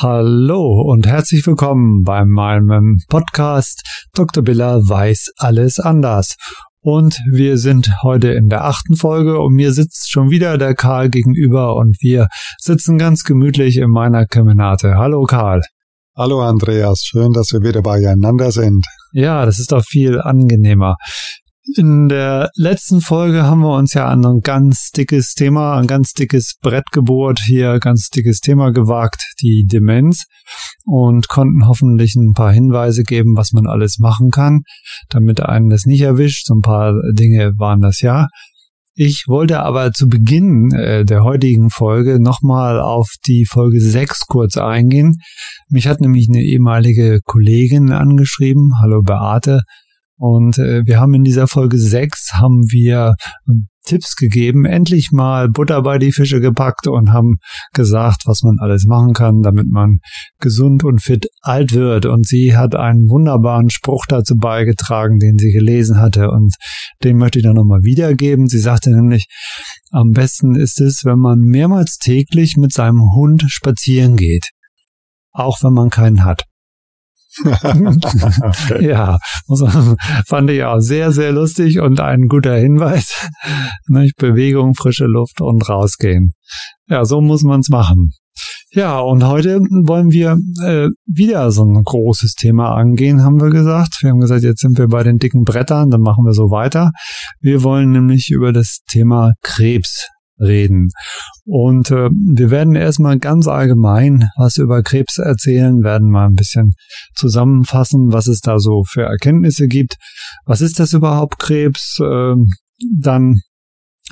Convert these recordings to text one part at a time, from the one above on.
Hallo und herzlich willkommen bei meinem Podcast Dr. Biller weiß alles anders. Und wir sind heute in der achten Folge und mir sitzt schon wieder der Karl gegenüber und wir sitzen ganz gemütlich in meiner Kemenate. Hallo Karl. Hallo Andreas, schön, dass wir wieder beieinander sind. Ja, das ist doch viel angenehmer. In der letzten Folge haben wir uns ja an ein ganz dickes Thema, ein ganz dickes Brett gebohrt, hier ganz dickes Thema gewagt, die Demenz und konnten hoffentlich ein paar Hinweise geben, was man alles machen kann, damit einen das nicht erwischt. So ein paar Dinge waren das ja. Ich wollte aber zu Beginn äh, der heutigen Folge nochmal auf die Folge 6 kurz eingehen. Mich hat nämlich eine ehemalige Kollegin angeschrieben, hallo Beate, und äh, wir haben in dieser Folge 6 haben wir ähm, Tipps gegeben, endlich mal Butter bei die Fische gepackt und haben gesagt, was man alles machen kann, damit man gesund und fit alt wird. Und sie hat einen wunderbaren Spruch dazu beigetragen, den sie gelesen hatte und den möchte ich dann nochmal wiedergeben. Sie sagte nämlich, am besten ist es, wenn man mehrmals täglich mit seinem Hund spazieren geht. Auch wenn man keinen hat. Ja, fand ich auch sehr, sehr lustig und ein guter Hinweis. Nicht? Bewegung, frische Luft und rausgehen. Ja, so muss man es machen. Ja, und heute wollen wir äh, wieder so ein großes Thema angehen, haben wir gesagt. Wir haben gesagt, jetzt sind wir bei den dicken Brettern, dann machen wir so weiter. Wir wollen nämlich über das Thema Krebs reden. Und äh, wir werden erstmal ganz allgemein was über Krebs erzählen, werden mal ein bisschen zusammenfassen, was es da so für Erkenntnisse gibt. Was ist das überhaupt Krebs? Äh, dann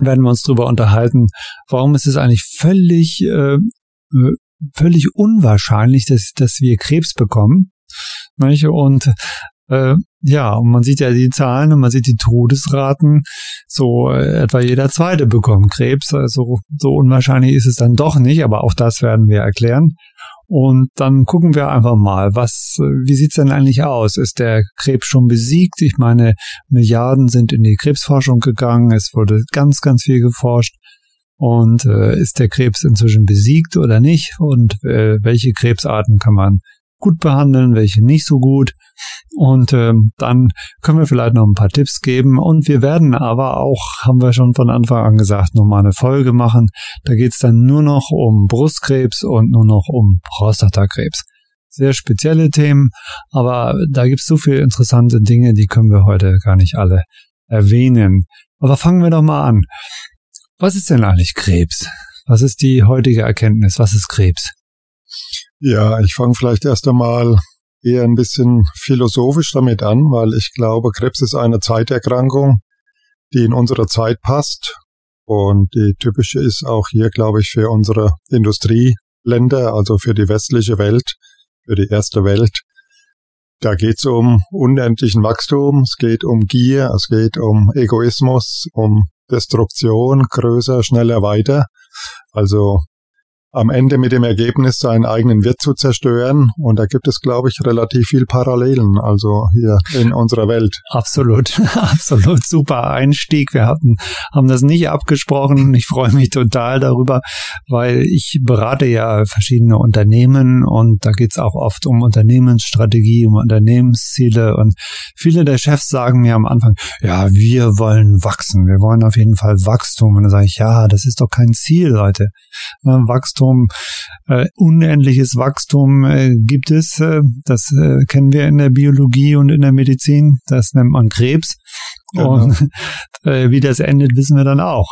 werden wir uns darüber unterhalten, warum ist es eigentlich völlig, äh, völlig unwahrscheinlich, dass, dass wir Krebs bekommen. Nicht? Und äh, ja, und man sieht ja die Zahlen und man sieht die Todesraten. So äh, etwa jeder Zweite bekommt Krebs. Also so unwahrscheinlich ist es dann doch nicht, aber auch das werden wir erklären. Und dann gucken wir einfach mal, was, wie sieht's denn eigentlich aus? Ist der Krebs schon besiegt? Ich meine, Milliarden sind in die Krebsforschung gegangen. Es wurde ganz, ganz viel geforscht. Und äh, ist der Krebs inzwischen besiegt oder nicht? Und äh, welche Krebsarten kann man gut behandeln, welche nicht so gut. Und ähm, dann können wir vielleicht noch ein paar Tipps geben. Und wir werden aber auch, haben wir schon von Anfang an gesagt, nochmal eine Folge machen. Da geht's dann nur noch um Brustkrebs und nur noch um Prostatakrebs. Sehr spezielle Themen, aber da gibt's so viele interessante Dinge, die können wir heute gar nicht alle erwähnen. Aber fangen wir doch mal an. Was ist denn eigentlich Krebs? Was ist die heutige Erkenntnis? Was ist Krebs? Ja, ich fange vielleicht erst einmal eher ein bisschen philosophisch damit an, weil ich glaube, Krebs ist eine Zeiterkrankung, die in unsere Zeit passt. Und die typische ist auch hier, glaube ich, für unsere Industrieländer, also für die westliche Welt, für die erste Welt. Da geht es um unendlichen Wachstum, es geht um Gier, es geht um Egoismus, um Destruktion, größer, schneller, weiter. Also am Ende mit dem Ergebnis, seinen eigenen Wirt zu zerstören. Und da gibt es, glaube ich, relativ viel Parallelen, also hier in unserer Welt. Absolut, absolut super Einstieg. Wir hatten, haben das nicht abgesprochen. Ich freue mich total darüber, weil ich berate ja verschiedene Unternehmen und da geht es auch oft um Unternehmensstrategie, um Unternehmensziele. Und viele der Chefs sagen mir am Anfang, ja, wir wollen wachsen. Wir wollen auf jeden Fall Wachstum. Und dann sage ich, ja, das ist doch kein Ziel, Leute. Wachstum Wachstum, äh, unendliches Wachstum äh, gibt es. Äh, das äh, kennen wir in der Biologie und in der Medizin. Das nennt man Krebs. Genau. Und äh, wie das endet, wissen wir dann auch.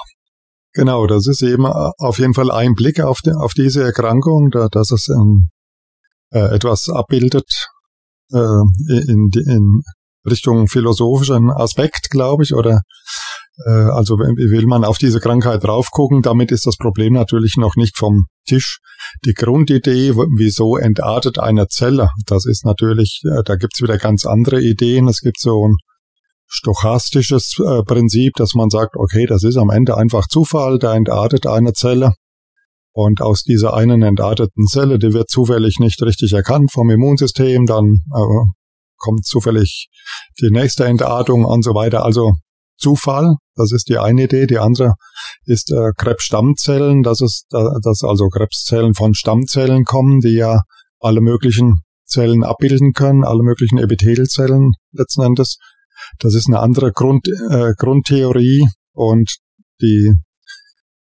Genau, das ist eben äh, auf jeden Fall ein Blick auf, die, auf diese Erkrankung, da, dass es in, äh, etwas abbildet äh, in, in Richtung philosophischen Aspekt, glaube ich, oder also will man auf diese Krankheit drauf gucken, damit ist das Problem natürlich noch nicht vom Tisch. Die Grundidee, wieso entartet eine Zelle, das ist natürlich, äh, da gibt's wieder ganz andere Ideen. Es gibt so ein stochastisches äh, Prinzip, dass man sagt, okay, das ist am Ende einfach Zufall, da entartet eine Zelle. Und aus dieser einen entarteten Zelle, die wird zufällig nicht richtig erkannt vom Immunsystem, dann äh, kommt zufällig die nächste Entartung und so weiter. Also Zufall, das ist die eine Idee. Die andere ist äh, Krebsstammzellen, dass es, dass also Krebszellen von Stammzellen kommen, die ja alle möglichen Zellen abbilden können, alle möglichen Epithelzellen letzten Endes. Das ist eine andere Grund, äh, Grundtheorie und die,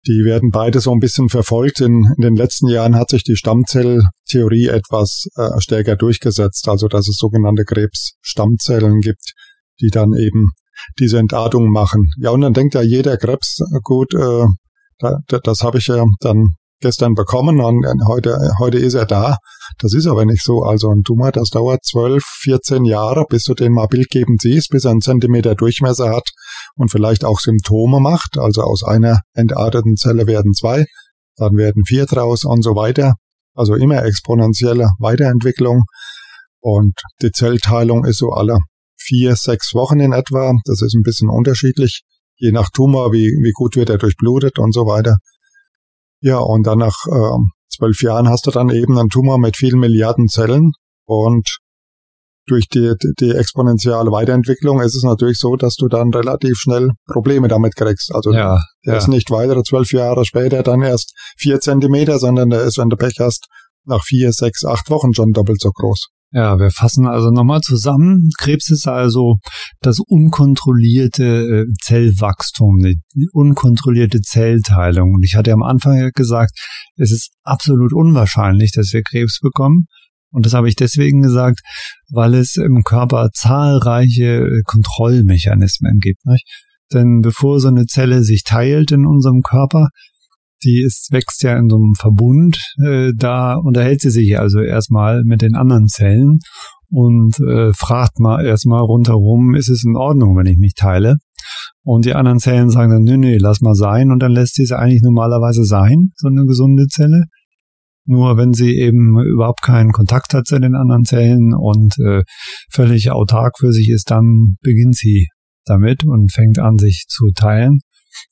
die werden beide so ein bisschen verfolgt. In, in den letzten Jahren hat sich die Stammzelltheorie etwas äh, stärker durchgesetzt, also dass es sogenannte Krebsstammzellen gibt, die dann eben diese Entartung machen. Ja, und dann denkt ja jeder Krebs, gut, äh, da, das habe ich ja dann gestern bekommen und heute, heute ist er da. Das ist aber nicht so. Also ein Tumor, das dauert 12, 14 Jahre, bis du den mal bildgebend siehst, bis er einen Zentimeter Durchmesser hat und vielleicht auch Symptome macht. Also aus einer entarteten Zelle werden zwei, dann werden vier draus und so weiter. Also immer exponentielle Weiterentwicklung. Und die Zellteilung ist so alle vier, sechs Wochen in etwa. Das ist ein bisschen unterschiedlich, je nach Tumor, wie, wie gut wird er durchblutet und so weiter. Ja, und dann nach äh, zwölf Jahren hast du dann eben einen Tumor mit vielen Milliarden Zellen und durch die, die exponentielle Weiterentwicklung ist es natürlich so, dass du dann relativ schnell Probleme damit kriegst. Also ja, der ja. ist nicht weitere zwölf Jahre später dann erst vier Zentimeter, sondern der ist, wenn du Pech hast, nach vier, sechs, acht Wochen schon doppelt so groß. Ja, wir fassen also nochmal zusammen. Krebs ist also das unkontrollierte äh, Zellwachstum, die unkontrollierte Zellteilung. Und ich hatte am Anfang gesagt, es ist absolut unwahrscheinlich, dass wir Krebs bekommen. Und das habe ich deswegen gesagt, weil es im Körper zahlreiche äh, Kontrollmechanismen gibt. Nicht? Denn bevor so eine Zelle sich teilt in unserem Körper, die ist, wächst ja in so einem Verbund, äh, da unterhält sie sich also erstmal mit den anderen Zellen und äh, fragt mal erstmal rundherum, ist es in Ordnung, wenn ich mich teile? Und die anderen Zellen sagen dann, nö, nö, lass mal sein und dann lässt sie es eigentlich normalerweise sein, so eine gesunde Zelle. Nur wenn sie eben überhaupt keinen Kontakt hat zu den anderen Zellen und äh, völlig autark für sich ist, dann beginnt sie damit und fängt an, sich zu teilen.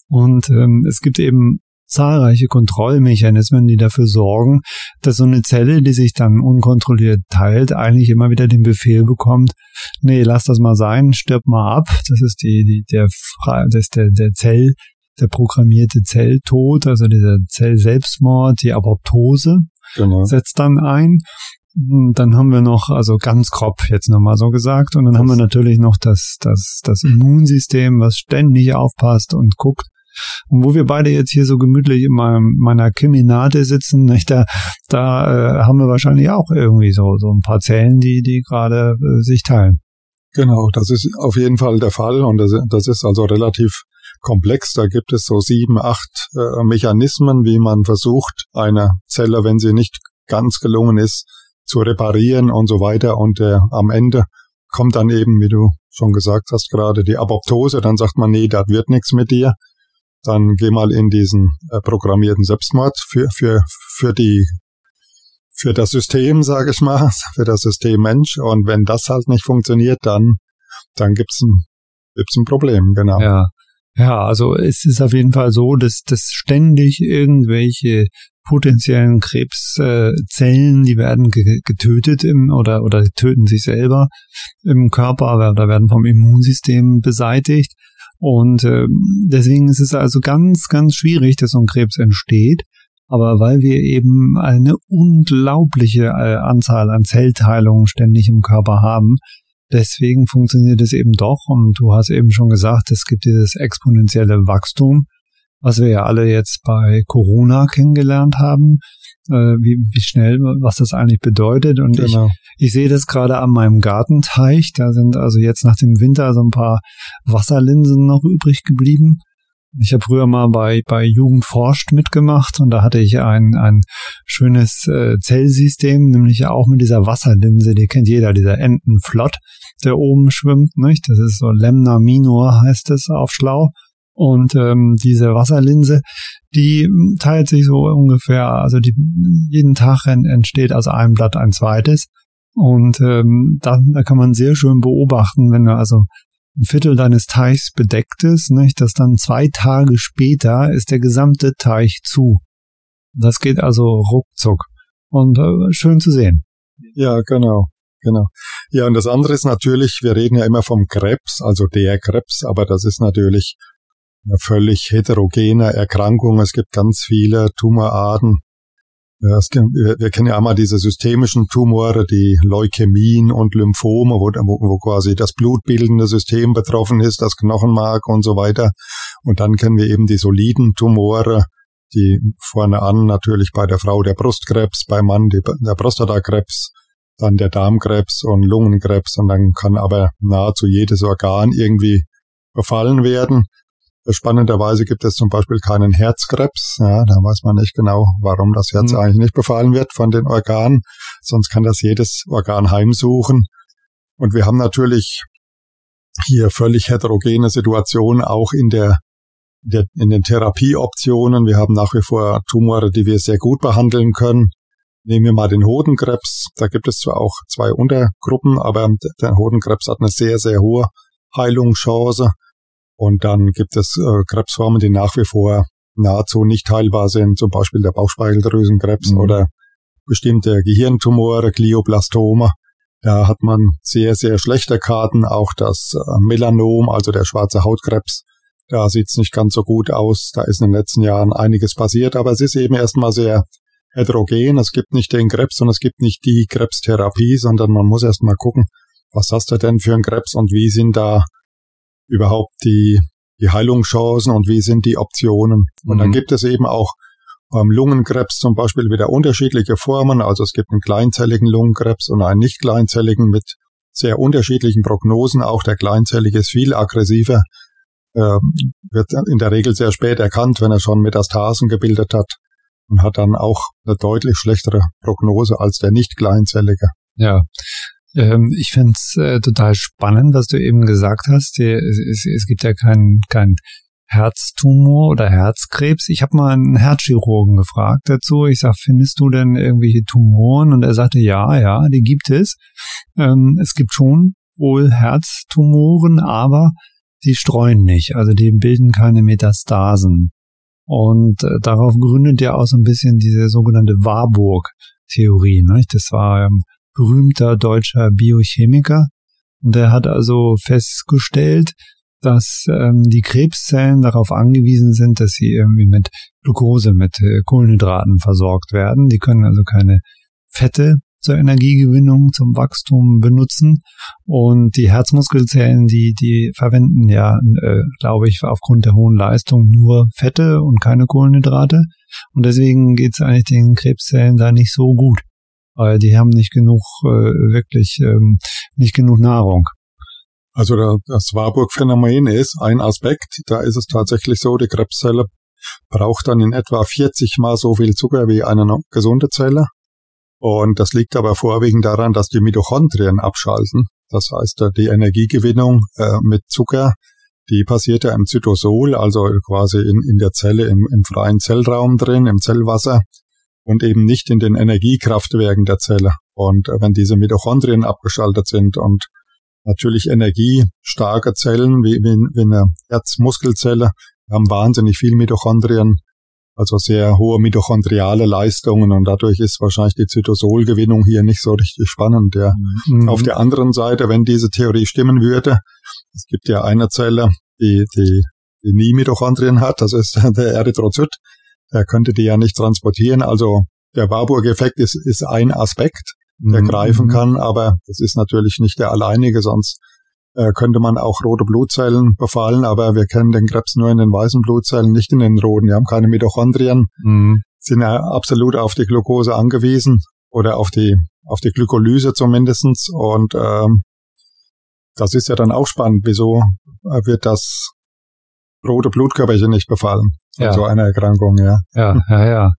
Und ähm, es gibt eben zahlreiche Kontrollmechanismen, die dafür sorgen, dass so eine Zelle, die sich dann unkontrolliert teilt, eigentlich immer wieder den Befehl bekommt, nee, lass das mal sein, stirb mal ab. Das ist die, die der, das ist der, der Zell, der programmierte Zelltod, also dieser Zellselbstmord, die Apoptose genau. setzt dann ein. Dann haben wir noch, also ganz grob jetzt nochmal so gesagt, und dann das haben wir natürlich noch das, das, das Immunsystem, was ständig aufpasst und guckt, und wo wir beide jetzt hier so gemütlich in meinem, meiner Keminate sitzen, nicht, da, da äh, haben wir wahrscheinlich auch irgendwie so, so ein paar Zellen, die, die gerade äh, sich teilen. Genau, das ist auf jeden Fall der Fall und das, das ist also relativ komplex. Da gibt es so sieben, acht äh, Mechanismen, wie man versucht, eine Zelle, wenn sie nicht ganz gelungen ist, zu reparieren und so weiter. Und äh, am Ende kommt dann eben, wie du schon gesagt hast, gerade die Apoptose. Dann sagt man, nee, das wird nichts mit dir dann geh mal in diesen äh, programmierten Selbstmord für, für, für die für das System, sage ich mal, für das System Mensch. Und wenn das halt nicht funktioniert, dann, dann gibt's ein, gibt's ein Problem, genau. Ja. Ja, also es ist auf jeden Fall so, dass, dass ständig irgendwelche potenziellen Krebszellen, die werden getötet im, oder, oder töten sich selber im Körper oder werden vom Immunsystem beseitigt. Und äh, deswegen ist es also ganz, ganz schwierig, dass so ein Krebs entsteht. Aber weil wir eben eine unglaubliche äh, Anzahl an Zellteilungen ständig im Körper haben, deswegen funktioniert es eben doch. Und du hast eben schon gesagt, es gibt dieses exponentielle Wachstum, was wir ja alle jetzt bei Corona kennengelernt haben äh, wie, wie schnell, was das eigentlich bedeutet. Und genau. ich, ich sehe das gerade an meinem Gartenteich. Da sind also jetzt nach dem Winter so ein paar Wasserlinsen noch übrig geblieben. Ich habe früher mal bei, bei Jugend forscht mitgemacht und da hatte ich ein, ein schönes äh, Zellsystem, nämlich auch mit dieser Wasserlinse, die kennt jeder, dieser Entenflott, der oben schwimmt, nicht? Das ist so Lemna minor heißt es auf Schlau. Und ähm, diese Wasserlinse, die teilt sich so ungefähr, also die, jeden Tag entsteht aus einem Blatt ein zweites. Und ähm, da, da kann man sehr schön beobachten, wenn du also ein Viertel deines Teichs bedeckt ist, nicht, dass dann zwei Tage später ist der gesamte Teich zu. Das geht also ruckzuck. Und äh, schön zu sehen. Ja, genau. Genau. Ja, und das andere ist natürlich, wir reden ja immer vom Krebs, also der Krebs, aber das ist natürlich eine völlig heterogene Erkrankung. Es gibt ganz viele Tumorarten. Wir, wir, kennen ja einmal diese systemischen Tumore, die Leukämien und Lymphome, wo, wo, wo quasi das blutbildende System betroffen ist, das Knochenmark und so weiter. Und dann kennen wir eben die soliden Tumore, die vorne an natürlich bei der Frau der Brustkrebs, beim Mann die, der Prostatakrebs, dann der Darmkrebs und Lungenkrebs und dann kann aber nahezu jedes Organ irgendwie befallen werden. Spannenderweise gibt es zum Beispiel keinen Herzkrebs. Ja, da weiß man nicht genau, warum das Herz mhm. eigentlich nicht befallen wird von den Organen. Sonst kann das jedes Organ heimsuchen. Und wir haben natürlich hier völlig heterogene Situationen auch in der, der in den Therapieoptionen. Wir haben nach wie vor Tumore, die wir sehr gut behandeln können. Nehmen wir mal den Hodenkrebs. Da gibt es zwar auch zwei Untergruppen, aber der Hodenkrebs hat eine sehr, sehr hohe Heilungschance. Und dann gibt es äh, Krebsformen, die nach wie vor nahezu nicht heilbar sind, zum Beispiel der Bauchspeicheldrüsenkrebs mhm. oder bestimmte Gehirntumore, Glioblastome. Da hat man sehr, sehr schlechte Karten, auch das äh, Melanom, also der schwarze Hautkrebs. Da sieht's nicht ganz so gut aus. Da ist in den letzten Jahren einiges passiert, aber es ist eben erstmal sehr heterogen. Es gibt nicht den Krebs und es gibt nicht die Krebstherapie, sondern man muss erstmal gucken, was hast du denn für einen Krebs und wie sind da überhaupt die, die Heilungschancen und wie sind die Optionen. Und mhm. dann gibt es eben auch beim Lungenkrebs zum Beispiel wieder unterschiedliche Formen. Also es gibt einen kleinzelligen Lungenkrebs und einen nicht kleinzelligen mit sehr unterschiedlichen Prognosen. Auch der kleinzellige ist viel aggressiver, äh, wird in der Regel sehr spät erkannt, wenn er schon Metastasen gebildet hat und hat dann auch eine deutlich schlechtere Prognose als der nicht kleinzellige. Ja, ähm, ich finde es äh, total spannend, was du eben gesagt hast. Die, es, es, gibt ja keinen kein Herztumor oder Herzkrebs. Ich habe mal einen Herzchirurgen gefragt dazu. Ich sag, findest du denn irgendwelche Tumoren? Und er sagte, ja, ja, die gibt es. Ähm, es gibt schon wohl Herztumoren, aber die streuen nicht. Also die bilden keine Metastasen. Und äh, darauf gründet ja auch so ein bisschen diese sogenannte Warburg-Theorie. Ne? Das war ähm, berühmter deutscher Biochemiker. Und er hat also festgestellt, dass ähm, die Krebszellen darauf angewiesen sind, dass sie irgendwie mit Glucose, mit äh, Kohlenhydraten versorgt werden. Die können also keine Fette zur Energiegewinnung, zum Wachstum benutzen. Und die Herzmuskelzellen, die, die verwenden ja, äh, glaube ich, aufgrund der hohen Leistung nur Fette und keine Kohlenhydrate. Und deswegen geht es eigentlich den Krebszellen da nicht so gut weil die haben nicht genug, äh, wirklich ähm, nicht genug Nahrung. Also das Warburg-Phänomen ist ein Aspekt, da ist es tatsächlich so, die Krebszelle braucht dann in etwa 40 mal so viel Zucker wie eine gesunde Zelle. Und das liegt aber vorwiegend daran, dass die Mitochondrien abschalten. Das heißt, die Energiegewinnung äh, mit Zucker, die passiert ja im Zytosol, also quasi in, in der Zelle, im, im freien Zellraum drin, im Zellwasser und eben nicht in den Energiekraftwerken der Zelle. Und wenn diese Mitochondrien abgeschaltet sind und natürlich energiestarke Zellen, wie, wie, wie eine Herzmuskelzelle, haben wahnsinnig viel Mitochondrien, also sehr hohe mitochondriale Leistungen und dadurch ist wahrscheinlich die Zytosolgewinnung hier nicht so richtig spannend. Ja. Mhm. Auf der anderen Seite, wenn diese Theorie stimmen würde, es gibt ja eine Zelle, die, die, die nie Mitochondrien hat, das ist der Erythrozyt, er könnte die ja nicht transportieren. Also der Warburg-Effekt ist, ist ein Aspekt, der mhm. greifen kann, aber das ist natürlich nicht der alleinige, sonst äh, könnte man auch rote Blutzellen befallen, aber wir kennen den Krebs nur in den weißen Blutzellen, nicht in den roten. Die haben keine Mitochondrien, mhm. sind ja absolut auf die Glucose angewiesen oder auf die auf die Glykolyse zumindestens und ähm, das ist ja dann auch spannend. Wieso wird das rote Blutkörperchen nicht befallen? Ja. so einer Erkrankung, ja. Ja, ja, ja.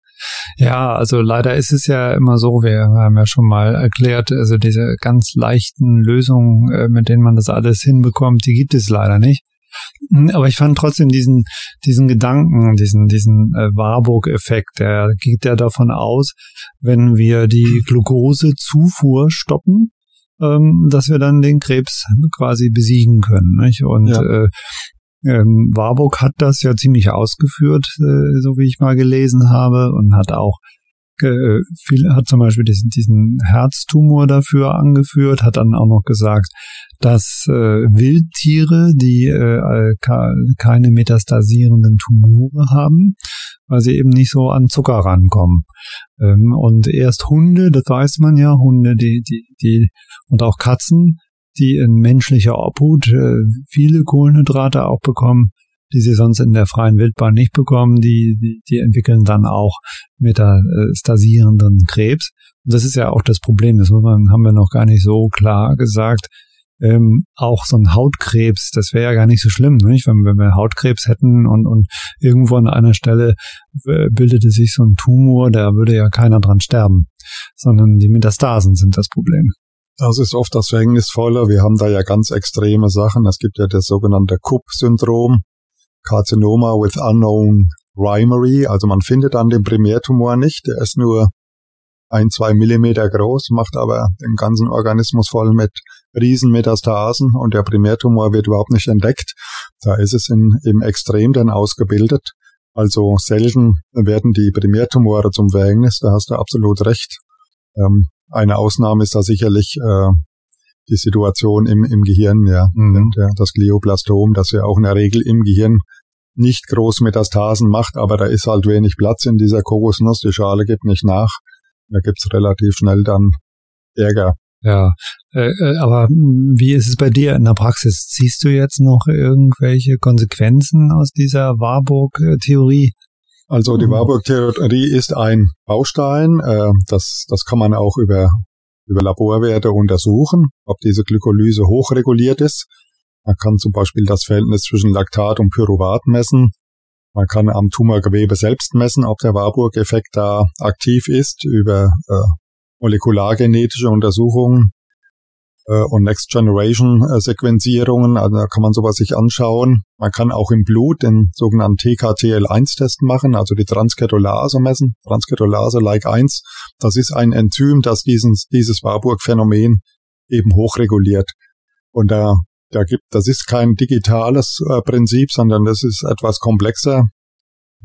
Ja, also leider ist es ja immer so, wir haben ja schon mal erklärt, also diese ganz leichten Lösungen, äh, mit denen man das alles hinbekommt, die gibt es leider nicht. Hm, aber ich fand trotzdem diesen, diesen Gedanken, diesen, diesen äh, Warburg-Effekt, der geht ja davon aus, wenn wir die Glukosezufuhr stoppen, ähm, dass wir dann den Krebs quasi besiegen können. Nicht? Und ja. äh, ähm, Warburg hat das ja ziemlich ausgeführt, äh, so wie ich mal gelesen habe, und hat auch äh, viel, hat zum Beispiel diesen, diesen Herztumor dafür angeführt, hat dann auch noch gesagt, dass äh, Wildtiere, die äh, keine metastasierenden Tumore haben, weil sie eben nicht so an Zucker rankommen. Ähm, und erst Hunde, das weiß man ja, Hunde, die, die, die und auch Katzen, die in menschlicher Obhut äh, viele Kohlenhydrate auch bekommen, die sie sonst in der freien Wildbahn nicht bekommen, die, die, die entwickeln dann auch metastasierenden Krebs. Und das ist ja auch das Problem, das muss man, haben wir noch gar nicht so klar gesagt. Ähm, auch so ein Hautkrebs, das wäre ja gar nicht so schlimm, nicht? Wenn, wenn wir Hautkrebs hätten und, und irgendwo an einer Stelle äh, bildete sich so ein Tumor, da würde ja keiner dran sterben, sondern die Metastasen sind das Problem. Das ist oft das Verhängnisvolle. Wir haben da ja ganz extreme Sachen. Es gibt ja das sogenannte Kupp-Syndrom. Carcinoma with unknown primary, also man findet dann den Primärtumor nicht, der ist nur ein, zwei Millimeter groß, macht aber den ganzen Organismus voll mit Riesenmetastasen und der Primärtumor wird überhaupt nicht entdeckt. Da ist es in, im Extrem dann ausgebildet. Also selten werden die Primärtumore zum Verhängnis, da hast du absolut recht. Ähm, eine Ausnahme ist da sicherlich äh, die Situation im, im Gehirn, ja. Mhm. Das Glioblastom, das ja auch in der Regel im Gehirn nicht groß Metastasen macht, aber da ist halt wenig Platz in dieser Kokosnuss, die Schale gibt nicht nach. Da gibt's relativ schnell dann Ärger. Ja, äh, äh aber wie ist es bei dir in der Praxis? Siehst du jetzt noch irgendwelche Konsequenzen aus dieser Warburg-Theorie? Also die mhm. Warburg-Theorie ist ein Baustein. Äh, das, das kann man auch über, über Laborwerte untersuchen, ob diese Glykolyse hochreguliert ist. Man kann zum Beispiel das Verhältnis zwischen Laktat und Pyruvat messen. Man kann am Tumorgewebe selbst messen, ob der Warburg-Effekt da aktiv ist über äh, molekulargenetische Untersuchungen äh, und Next-Generation-Sequenzierungen. Also da kann man sowas sich anschauen. Man kann auch im Blut den sogenannten TKTL1-Test machen, also die Transketolase messen. Transketolase like 1, das ist ein Enzym, das dieses, dieses Warburg-Phänomen eben hochreguliert. Und da da gibt, das ist kein digitales äh, Prinzip, sondern das ist etwas komplexer.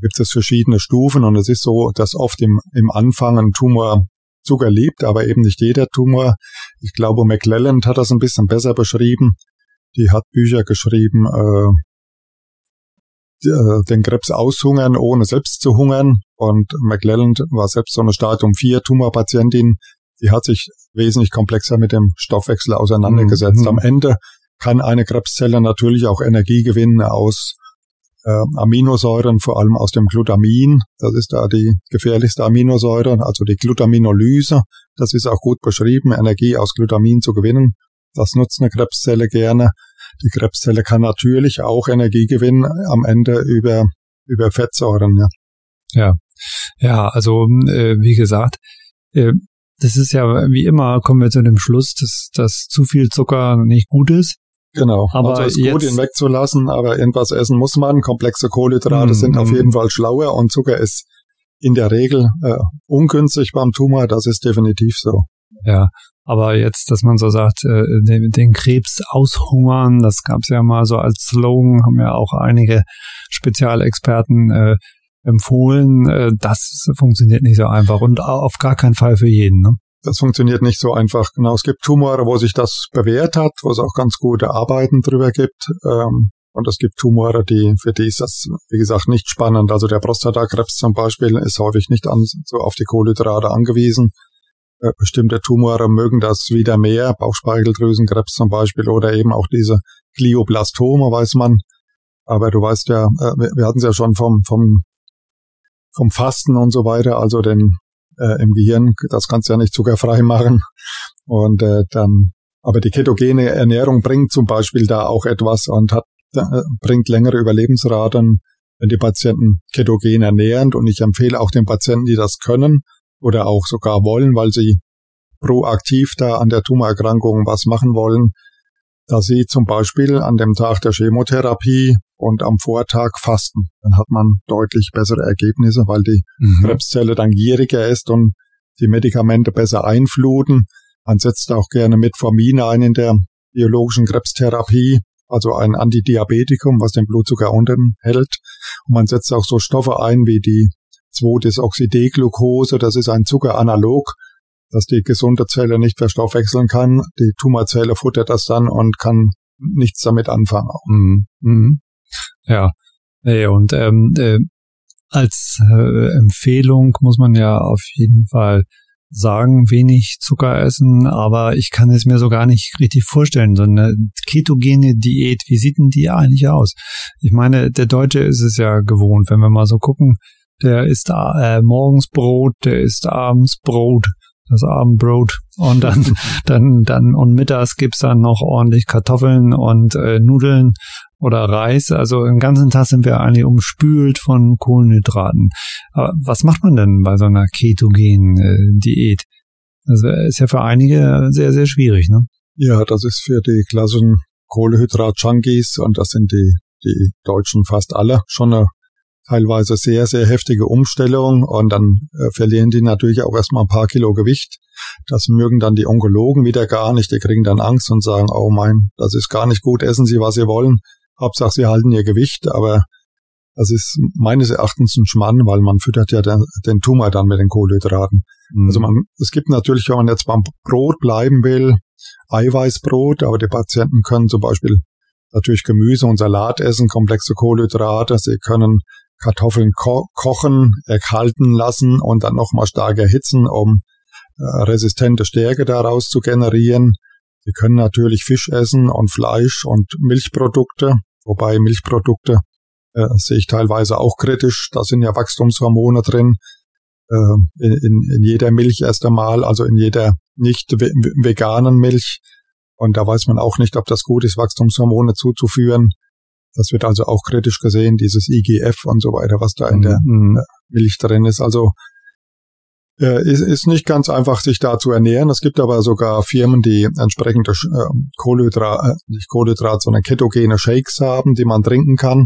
Gibt es verschiedene Stufen und es ist so, dass oft im, im Anfang ein Tumor Zucker liebt, aber eben nicht jeder Tumor. Ich glaube, McClelland hat das ein bisschen besser beschrieben. Die hat Bücher geschrieben, äh, äh den Krebs aushungern, ohne selbst zu hungern. Und McClelland war selbst so eine Stadium 4 Tumorpatientin. Die hat sich wesentlich komplexer mit dem Stoffwechsel auseinandergesetzt. Mhm. Am Ende kann eine Krebszelle natürlich auch Energie gewinnen aus äh, Aminosäuren, vor allem aus dem Glutamin. Das ist da die gefährlichste Aminosäure, also die Glutaminolyse. Das ist auch gut beschrieben, Energie aus Glutamin zu gewinnen. Das nutzt eine Krebszelle gerne. Die Krebszelle kann natürlich auch Energie gewinnen am Ende über, über Fettsäuren. Ja, ja, ja also äh, wie gesagt, äh, das ist ja wie immer, kommen wir zu dem Schluss, dass, dass zu viel Zucker nicht gut ist. Genau. Aber also es ist gut, ihn wegzulassen, aber irgendwas essen muss man. Komplexe Kohlenhydrate mm, sind auf mhm. jeden Fall schlauer und Zucker ist in der Regel äh, ungünstig beim Tumor. Das ist definitiv so. Ja, aber jetzt, dass man so sagt, äh, den, den Krebs aushungern, das gab es ja mal so als Slogan, haben ja auch einige Spezialexperten äh, empfohlen. Äh, das funktioniert nicht so einfach und auf gar keinen Fall für jeden. Ne? Das funktioniert nicht so einfach. Genau, es gibt Tumore, wo sich das bewährt hat, wo es auch ganz gute Arbeiten drüber gibt. Ähm, und es gibt Tumore, die, für die ist das, wie gesagt, nicht spannend. Also der Prostatakrebs zum Beispiel ist häufig nicht an, so auf die Kohlenhydrate angewiesen. Äh, bestimmte Tumore mögen das wieder mehr, Bauchspeicheldrüsenkrebs zum Beispiel oder eben auch diese Glioblastome, weiß man. Aber du weißt ja, äh, wir hatten es ja schon vom, vom, vom Fasten und so weiter, also den äh, im Gehirn. Das kannst du ja nicht zuckerfrei machen. Und äh, dann, aber die ketogene Ernährung bringt zum Beispiel da auch etwas und hat äh, bringt längere Überlebensraten, wenn die Patienten ketogen ernähren. Und ich empfehle auch den Patienten, die das können oder auch sogar wollen, weil sie proaktiv da an der Tumorerkrankung was machen wollen, dass sie zum Beispiel an dem Tag der Chemotherapie und am Vortag fasten. Dann hat man deutlich bessere Ergebnisse, weil die mhm. Krebszelle dann gieriger ist und die Medikamente besser einfluten. Man setzt auch gerne Metformin ein in der biologischen Krebstherapie, also ein Antidiabetikum, was den Blutzucker unten hält. Und man setzt auch so Stoffe ein wie die 2-Desoxydeglucose, das ist ein Zuckeranalog, das die gesunde Zelle nicht verstoffwechseln kann. Die Tumorzelle futtert das dann und kann nichts damit anfangen. Mhm. Mhm. Ja, hey, und ähm, äh, als äh, Empfehlung muss man ja auf jeden Fall sagen, wenig Zucker essen, aber ich kann es mir so gar nicht richtig vorstellen. So eine ketogene Diät, wie sieht denn die eigentlich aus? Ich meine, der Deutsche ist es ja gewohnt, wenn wir mal so gucken, der isst äh, morgens Brot, der isst abends Brot, das Abendbrot und dann dann dann und mittags gibt's dann noch ordentlich Kartoffeln und äh, Nudeln oder Reis. Also den ganzen Tag sind wir eigentlich umspült von Kohlenhydraten. Aber was macht man denn bei so einer ketogenen äh, Diät? Das ist ja für einige sehr, sehr schwierig, ne? Ja, das ist für die klassischen Kohlenhydrat-Junkies und das sind die, die Deutschen fast alle schon eine teilweise sehr, sehr heftige Umstellung und dann äh, verlieren die natürlich auch erstmal ein paar Kilo Gewicht. Das mögen dann die Onkologen wieder gar nicht. Die kriegen dann Angst und sagen, oh mein, das ist gar nicht gut, essen Sie, was Sie wollen. Hauptsache, Sie halten Ihr Gewicht, aber das ist meines Erachtens ein Schmann, weil man füttert ja den, den Tumor dann mit den Kohlenhydraten. Mhm. Also man, es gibt natürlich, wenn man jetzt beim Brot bleiben will, Eiweißbrot, aber die Patienten können zum Beispiel natürlich Gemüse und Salat essen, komplexe Kohlenhydrate. Sie können Kartoffeln ko kochen, erkalten lassen und dann nochmal stark erhitzen, um äh, resistente Stärke daraus zu generieren. Sie können natürlich Fisch essen und Fleisch und Milchprodukte, wobei Milchprodukte äh, sehe ich teilweise auch kritisch. Da sind ja Wachstumshormone drin äh, in, in jeder Milch erst einmal, also in jeder nicht veganen Milch. Und da weiß man auch nicht, ob das gut ist, Wachstumshormone zuzuführen. Das wird also auch kritisch gesehen, dieses IGF und so weiter, was da in der mhm. Milch drin ist. Also äh, ist, ist nicht ganz einfach, sich da zu ernähren. Es gibt aber sogar Firmen, die entsprechende äh, Kohlenhydrat, äh, nicht Kohlenhydrat, sondern ketogene Shakes haben, die man trinken kann.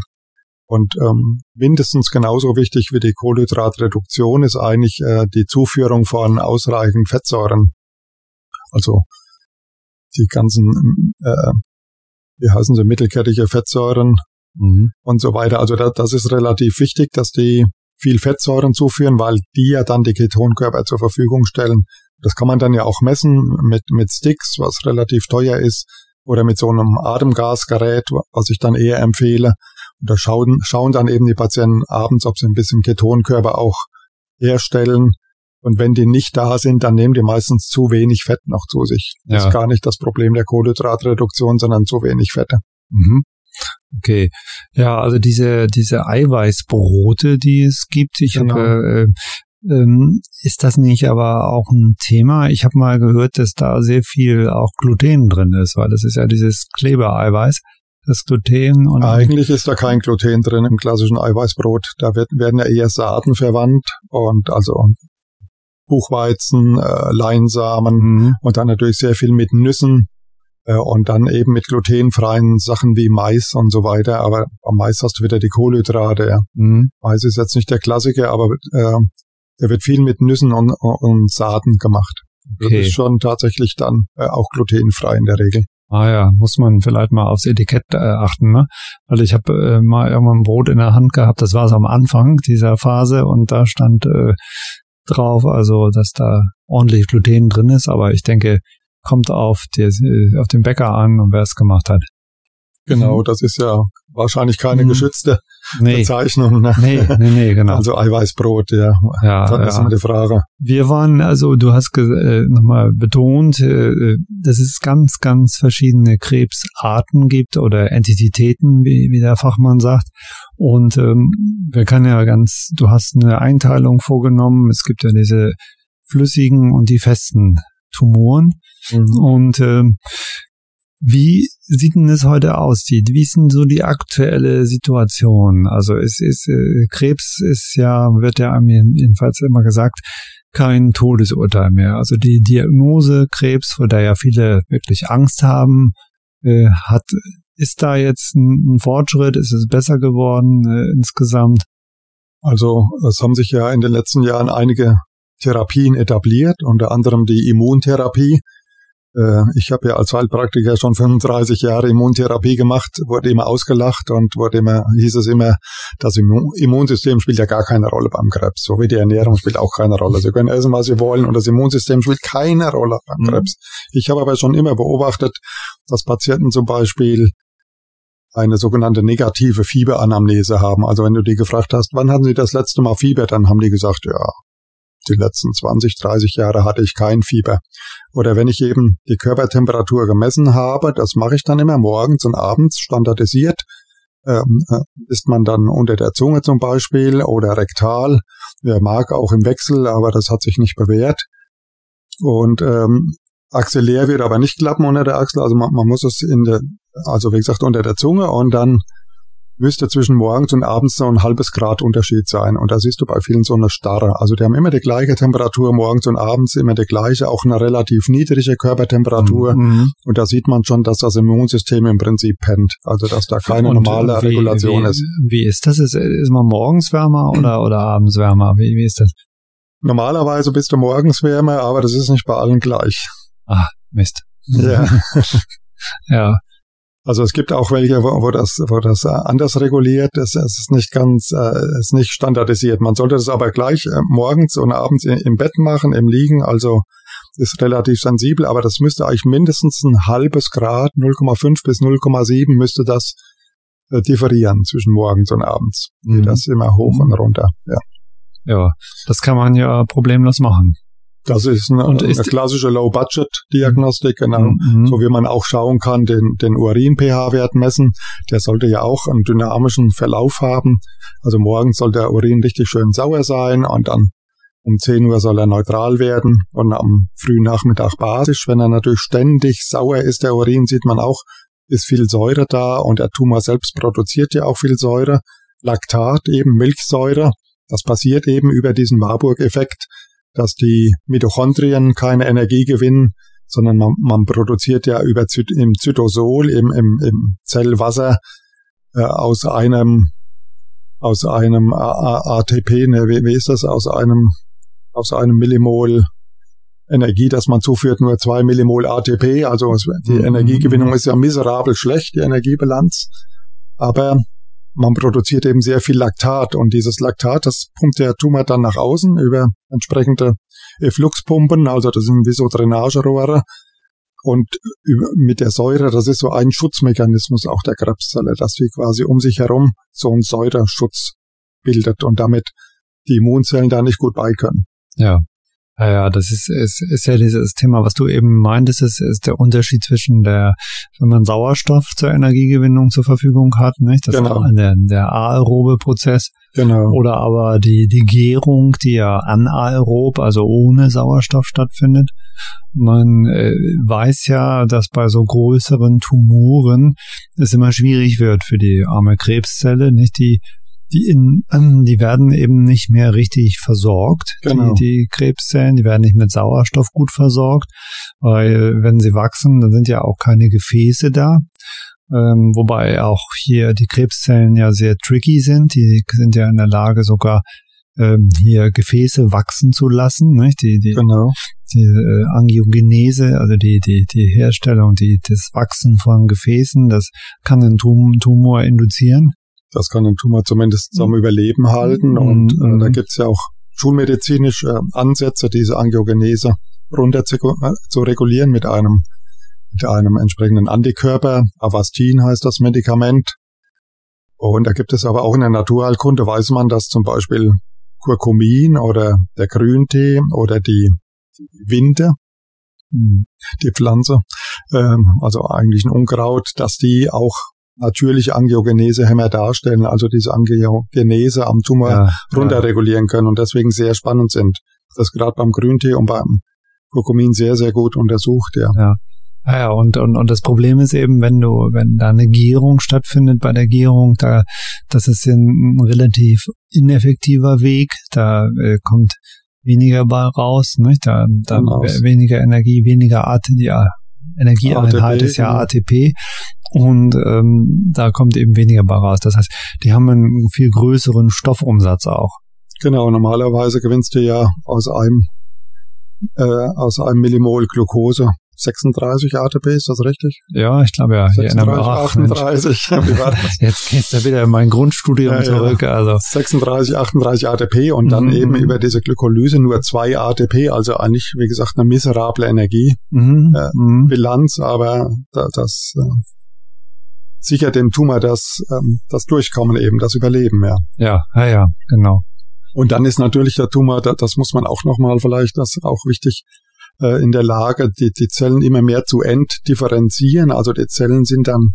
Und ähm, mindestens genauso wichtig wie die Kohlenhydratreduktion ist eigentlich äh, die Zuführung von ausreichend Fettsäuren. Also die ganzen äh, wie heißen sie, mittelkettige Fettsäuren mhm. und so weiter. Also das, das ist relativ wichtig, dass die viel Fettsäuren zuführen, weil die ja dann die Ketonkörper zur Verfügung stellen. Das kann man dann ja auch messen mit, mit Sticks, was relativ teuer ist, oder mit so einem Atemgasgerät, was ich dann eher empfehle. Und da schauen, schauen dann eben die Patienten abends, ob sie ein bisschen Ketonkörper auch herstellen. Und wenn die nicht da sind, dann nehmen die meistens zu wenig Fett noch zu sich. Das ja. ist gar nicht das Problem der Kohlenhydratreduktion, sondern zu wenig Fette. Mhm. Okay, ja, also diese diese Eiweißbrote, die es gibt, ich genau. habe äh, ähm, ist das nicht aber auch ein Thema? Ich habe mal gehört, dass da sehr viel auch Gluten drin ist, weil das ist ja dieses Klebereiweiß, das Gluten. Und Eigentlich ist da kein Gluten drin im klassischen Eiweißbrot. Da wird, werden ja eher Saaten verwandt und also Buchweizen, äh, Leinsamen mhm. und dann natürlich sehr viel mit Nüssen und dann eben mit glutenfreien Sachen wie Mais und so weiter. Aber am Mais hast du wieder die Kohlenhydrate. Ja. Mhm. Mais ist jetzt nicht der Klassiker, aber äh, der wird viel mit Nüssen und, und Saaten gemacht. Okay. Das ist schon tatsächlich dann äh, auch glutenfrei in der Regel. Ah ja, muss man vielleicht mal aufs Etikett äh, achten, ne? Weil ich habe äh, mal irgendwann ein Brot in der Hand gehabt, das war so am Anfang dieser Phase und da stand äh, drauf, also dass da ordentlich Gluten drin ist, aber ich denke, kommt auf, die, auf den Bäcker an und wer es gemacht hat. Genau, das ist ja wahrscheinlich keine mhm. geschützte nee. Bezeichnung. Ne? Nee, nee, nee, genau. Also Eiweißbrot, ja. Ja, das ja. ist immer die Frage. Wir waren, also du hast äh, nochmal betont, äh, dass es ganz, ganz verschiedene Krebsarten gibt oder Entitäten, wie, wie der Fachmann sagt. Und ähm, wir können ja ganz, du hast eine Einteilung vorgenommen. Es gibt ja diese flüssigen und die festen Tumoren. Mhm. Und ähm, wie sieht denn es heute aus? Wie ist denn so die aktuelle Situation? Also es ist äh, Krebs ist ja, wird ja jedenfalls immer gesagt, kein Todesurteil mehr. Also die Diagnose Krebs, vor der ja viele wirklich Angst haben, äh, hat ist da jetzt ein, ein, Fortschritt? Ist es besser geworden äh, insgesamt? Also es haben sich ja in den letzten Jahren einige Therapien etabliert, unter anderem die Immuntherapie, äh, ich habe ja als Heilpraktiker schon 35 Jahre Immuntherapie gemacht, wurde immer ausgelacht und wurde immer, hieß es immer, das Immunsystem spielt ja gar keine Rolle beim Krebs. So wie die Ernährung spielt auch keine Rolle. Sie können essen, was Sie wollen und das Immunsystem spielt keine Rolle beim mhm. Krebs. Ich habe aber schon immer beobachtet, dass Patienten zum Beispiel eine sogenannte negative Fieberanamnese haben. Also wenn du die gefragt hast, wann hatten sie das letzte Mal Fieber, dann haben die gesagt, ja, die letzten 20, 30 Jahre hatte ich kein Fieber. Oder wenn ich eben die Körpertemperatur gemessen habe, das mache ich dann immer morgens und abends standardisiert, ähm, äh, ist man dann unter der Zunge zum Beispiel oder rektal. Wer mag auch im Wechsel, aber das hat sich nicht bewährt. Und ähm, axillär wird aber nicht klappen unter der Achsel, also man, man muss es in der, also wie gesagt unter der Zunge und dann müsste zwischen morgens und abends so ein halbes Grad Unterschied sein. Und da siehst du bei vielen so eine Starre. Also die haben immer die gleiche Temperatur morgens und abends, immer die gleiche, auch eine relativ niedrige Körpertemperatur. Mhm. mhm. Und da sieht man schon, dass das Immunsystem im Prinzip pennt. Also dass da keine und normale wie, Regulation wie, ist. Wie ist das? Ist, ist man morgens wärmer oder, oder abends wärmer? Wie, wie ist das? Normalerweise bist du morgens wärmer, aber das ist nicht bei allen gleich. Ah, Mist. Ja. ja. Also es gibt auch welche, wo, wo das, wo das äh, anders reguliert ist. Es ist nicht ganz, äh, ist nicht standardisiert. Man sollte das aber gleich äh, morgens und abends im Bett machen, im Liegen. Also ist relativ sensibel, aber das müsste eigentlich mindestens ein halbes Grad, 0,5 bis 0,7 müsste das äh, differieren zwischen morgens und abends. Mhm. Geht das immer hoch und runter. Ja. Ja, das kann man ja problemlos machen. Das ist eine, und ist eine klassische Low-Budget-Diagnostik, genau. Mhm. So wie man auch schauen kann, den, den Urin-pH-Wert messen. Der sollte ja auch einen dynamischen Verlauf haben. Also morgens soll der Urin richtig schön sauer sein und dann um 10 Uhr soll er neutral werden und am frühen Nachmittag basisch. Wenn er natürlich ständig sauer ist, der Urin, sieht man auch, ist viel Säure da und der Tumor selbst produziert ja auch viel Säure. Laktat, eben Milchsäure. Das passiert eben über diesen Warburg-Effekt dass die Mitochondrien keine Energie gewinnen, sondern man, man produziert ja über im Zytosol, im, im, im Zellwasser äh, aus einem aus einem ATP, ne, wie, wie ist das, aus einem aus einem Millimol Energie, das man zuführt, nur zwei Millimol ATP, also die mhm. Energiegewinnung ist ja miserabel schlecht, die Energiebilanz. Aber man produziert eben sehr viel Laktat und dieses Laktat, das pumpt der Tumor dann nach außen über entsprechende Effluxpumpen, also das sind wie so Drainagerohre und mit der Säure, das ist so ein Schutzmechanismus auch der Krebszelle, dass sie quasi um sich herum so einen Säureschutz bildet und damit die Immunzellen da nicht gut bei können. Ja. Ja, ja, das ist, ist, ist ja dieses Thema, was du eben meintest, ist, ist der Unterschied zwischen der, wenn man Sauerstoff zur Energiegewinnung zur Verfügung hat, nicht? Das genau. ist der, der aerobe Prozess. Genau. Oder aber die, die Gärung, die ja anaerob, also ohne Sauerstoff stattfindet. Man äh, weiß ja, dass bei so größeren Tumoren es immer schwierig wird für die arme Krebszelle, nicht? Die die, in, ähm, die werden eben nicht mehr richtig versorgt, genau. die, die Krebszellen, die werden nicht mit Sauerstoff gut versorgt, weil wenn sie wachsen, dann sind ja auch keine Gefäße da. Ähm, wobei auch hier die Krebszellen ja sehr tricky sind, die sind ja in der Lage sogar ähm, hier Gefäße wachsen zu lassen, nicht? Die, die, genau. die äh, Angiogenese, also die, die, die Herstellung, die, das Wachsen von Gefäßen, das kann einen Tum Tumor induzieren. Das kann ein Tumor zumindest zum mhm. Überleben halten. Mhm. Und äh, da gibt's ja auch schulmedizinische äh, Ansätze, diese Angiogenese runter zu, äh, zu regulieren mit einem mit einem entsprechenden Antikörper. Avastin heißt das Medikament. Und da gibt es aber auch in der Naturheilkunde, weiß man, dass zum Beispiel Kurkumin oder der Grüntee oder die Winde, hm, die Pflanze, ähm, also eigentlich ein Unkraut, dass die auch natürliche Angiogenese-Hämmer darstellen, also diese Angiogenese am Tumor ja, runterregulieren können und deswegen sehr spannend sind. Das ist gerade beim Grüntee und beim Kurkumin sehr, sehr gut untersucht, ja. ja. Ja, ja, und, und, und das Problem ist eben, wenn du, wenn da eine Gärung stattfindet bei der Gärung, da, das ist ein, relativ ineffektiver Weg, da äh, kommt weniger bei raus, nicht? Da, da weniger Energie, weniger Art, ja, Energieeinheit ist ja ATP und ähm, da kommt eben weniger bei raus. Das heißt, die haben einen viel größeren Stoffumsatz auch. Genau, normalerweise gewinnst du ja aus einem äh, aus einem Millimol Glucose 36 ATP, ist das richtig? Ja, ich glaube ja. 36, Ach, 38. Wie war das? Jetzt gehst du wieder in mein Grundstudium ja, zurück. Ja. Also. 36, 38 ATP und dann mhm. eben über diese Glykolyse nur zwei ATP, also eigentlich, wie gesagt, eine miserable Energiebilanz, mhm. äh, aber da, das äh, sichert dem Tumor das, ähm, das Durchkommen eben, das Überleben, ja. Ja, ja, ja, genau. Und dann ist natürlich der Tumor, das muss man auch nochmal vielleicht, das ist auch wichtig, äh, in der Lage, die, die Zellen immer mehr zu entdifferenzieren. Also die Zellen sind dann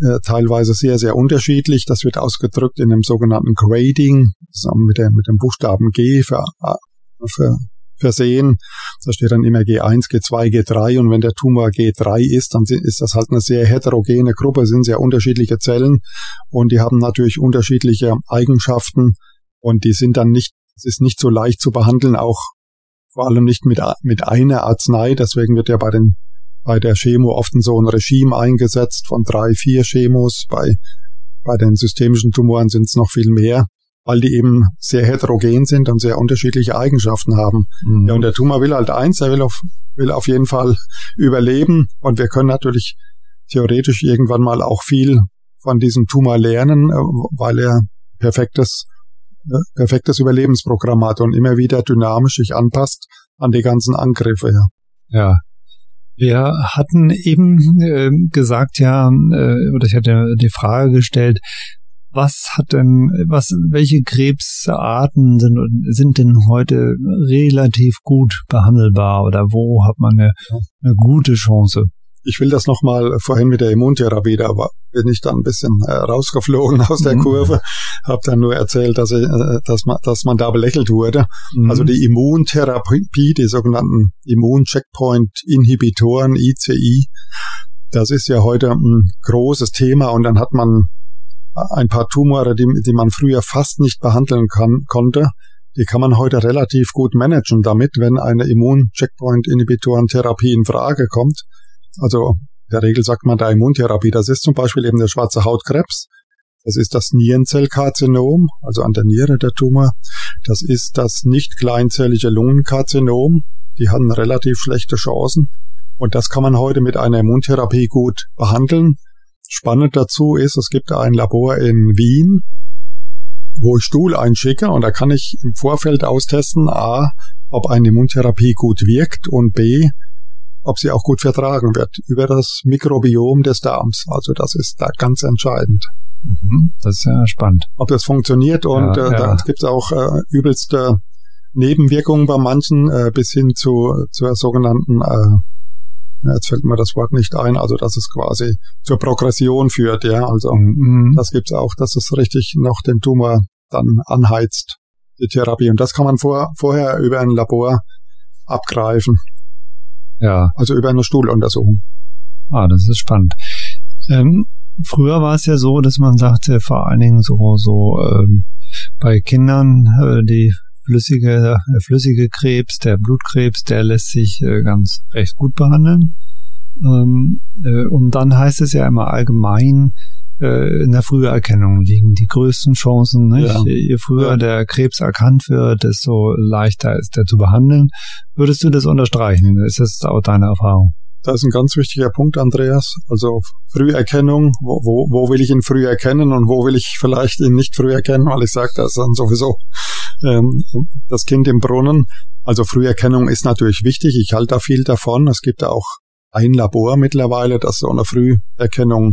äh, teilweise sehr, sehr unterschiedlich. Das wird ausgedrückt in dem sogenannten Grading, mit, der, mit dem Buchstaben G für, für, versehen. Da steht dann immer G1, G2, G3 und wenn der Tumor G3 ist, dann ist das halt eine sehr heterogene Gruppe, sind sehr unterschiedliche Zellen und die haben natürlich unterschiedliche Eigenschaften und die sind dann nicht, es ist nicht so leicht zu behandeln, auch vor allem nicht mit, mit einer Arznei. Deswegen wird ja bei den, bei der Chemo oft so ein Regime eingesetzt von drei, vier Chemos. Bei, bei den systemischen Tumoren sind es noch viel mehr, weil die eben sehr heterogen sind und sehr unterschiedliche Eigenschaften haben. Mhm. Ja, und der Tumor will halt eins, er will auf, will auf jeden Fall überleben. Und wir können natürlich theoretisch irgendwann mal auch viel von diesem Tumor lernen, äh, weil er perfektes perfektes Überlebensprogramm hat und immer wieder dynamisch sich anpasst an die ganzen Angriffe. Ja. ja. Wir hatten eben äh, gesagt, ja, äh, oder ich hatte die Frage gestellt, was hat denn, was, welche Krebsarten sind, sind denn heute relativ gut behandelbar oder wo hat man eine, eine gute Chance? ich will das nochmal vorhin mit der Immuntherapie, da war, bin ich dann ein bisschen äh, rausgeflogen aus der mhm. Kurve, habe dann nur erzählt, dass, ich, äh, dass, man, dass man da belächelt wurde. Mhm. Also die Immuntherapie, die sogenannten Immuncheckpoint-Inhibitoren, ICI, das ist ja heute ein großes Thema und dann hat man ein paar Tumore, die, die man früher fast nicht behandeln kann, konnte, die kann man heute relativ gut managen damit, wenn eine Immuncheckpoint-Inhibitoren-Therapie in Frage kommt. Also in der Regel sagt man da Immuntherapie. Das ist zum Beispiel eben der schwarze Hautkrebs. Das ist das Nierenzellkarzinom, also an der Niere der Tumor. Das ist das nicht kleinzellige Lungenkarzinom. Die haben relativ schlechte Chancen. Und das kann man heute mit einer Immuntherapie gut behandeln. Spannend dazu ist, es gibt ein Labor in Wien, wo ich Stuhl einschicke und da kann ich im Vorfeld austesten, a, ob eine Immuntherapie gut wirkt und b, ob sie auch gut vertragen wird über das Mikrobiom des Darms. Also das ist da ganz entscheidend. Mhm, das ist ja spannend. Ob das funktioniert und ja, äh, ja. da gibt es auch äh, übelste Nebenwirkungen bei manchen äh, bis hin zu zur sogenannten äh, jetzt fällt mir das Wort nicht ein, also dass es quasi zur Progression führt, ja, also mhm. das gibt's auch, dass es richtig noch den Tumor dann anheizt, die Therapie. Und das kann man vor, vorher über ein Labor abgreifen. Ja. Also über eine Stuhluntersuchung. Ah, das ist spannend. Ähm, früher war es ja so, dass man sagte, vor allen Dingen so, so ähm, bei Kindern, äh, die flüssige, der flüssige Krebs, der Blutkrebs, der lässt sich äh, ganz recht gut behandeln. Ähm, äh, und dann heißt es ja immer allgemein, äh, in der Früherkennung liegen die größten Chancen. Nicht? Ja. Je früher der Krebs erkannt wird, desto leichter ist er zu behandeln. Würdest du das unterstreichen? Ist das auch deine Erfahrung? Das ist ein ganz wichtiger Punkt, Andreas. Also Früherkennung, wo, wo, wo will ich ihn früh erkennen und wo will ich vielleicht ihn nicht früh erkennen, weil ich sage, das ist dann sowieso ähm, das Kind im Brunnen. Also Früherkennung ist natürlich wichtig. Ich halte da viel davon. Es gibt ja auch ein Labor mittlerweile, das so eine Früherkennung